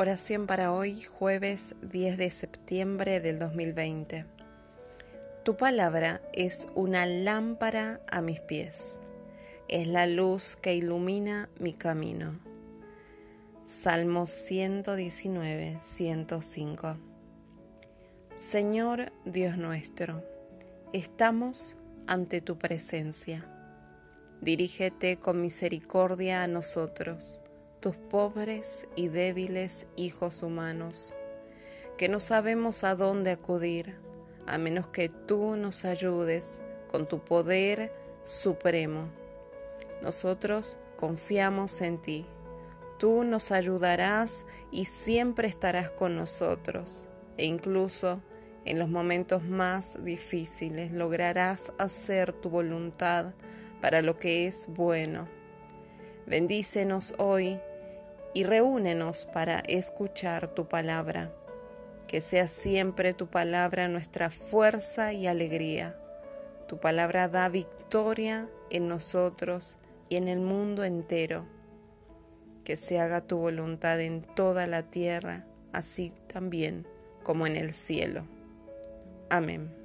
Oración para hoy, jueves 10 de septiembre del 2020. Tu palabra es una lámpara a mis pies, es la luz que ilumina mi camino. Salmo 119, 105. Señor Dios nuestro, estamos ante tu presencia. Dirígete con misericordia a nosotros tus pobres y débiles hijos humanos, que no sabemos a dónde acudir, a menos que tú nos ayudes con tu poder supremo. Nosotros confiamos en ti. Tú nos ayudarás y siempre estarás con nosotros, e incluso en los momentos más difíciles lograrás hacer tu voluntad para lo que es bueno. Bendícenos hoy y reúnenos para escuchar tu palabra. Que sea siempre tu palabra nuestra fuerza y alegría. Tu palabra da victoria en nosotros y en el mundo entero. Que se haga tu voluntad en toda la tierra, así también como en el cielo. Amén.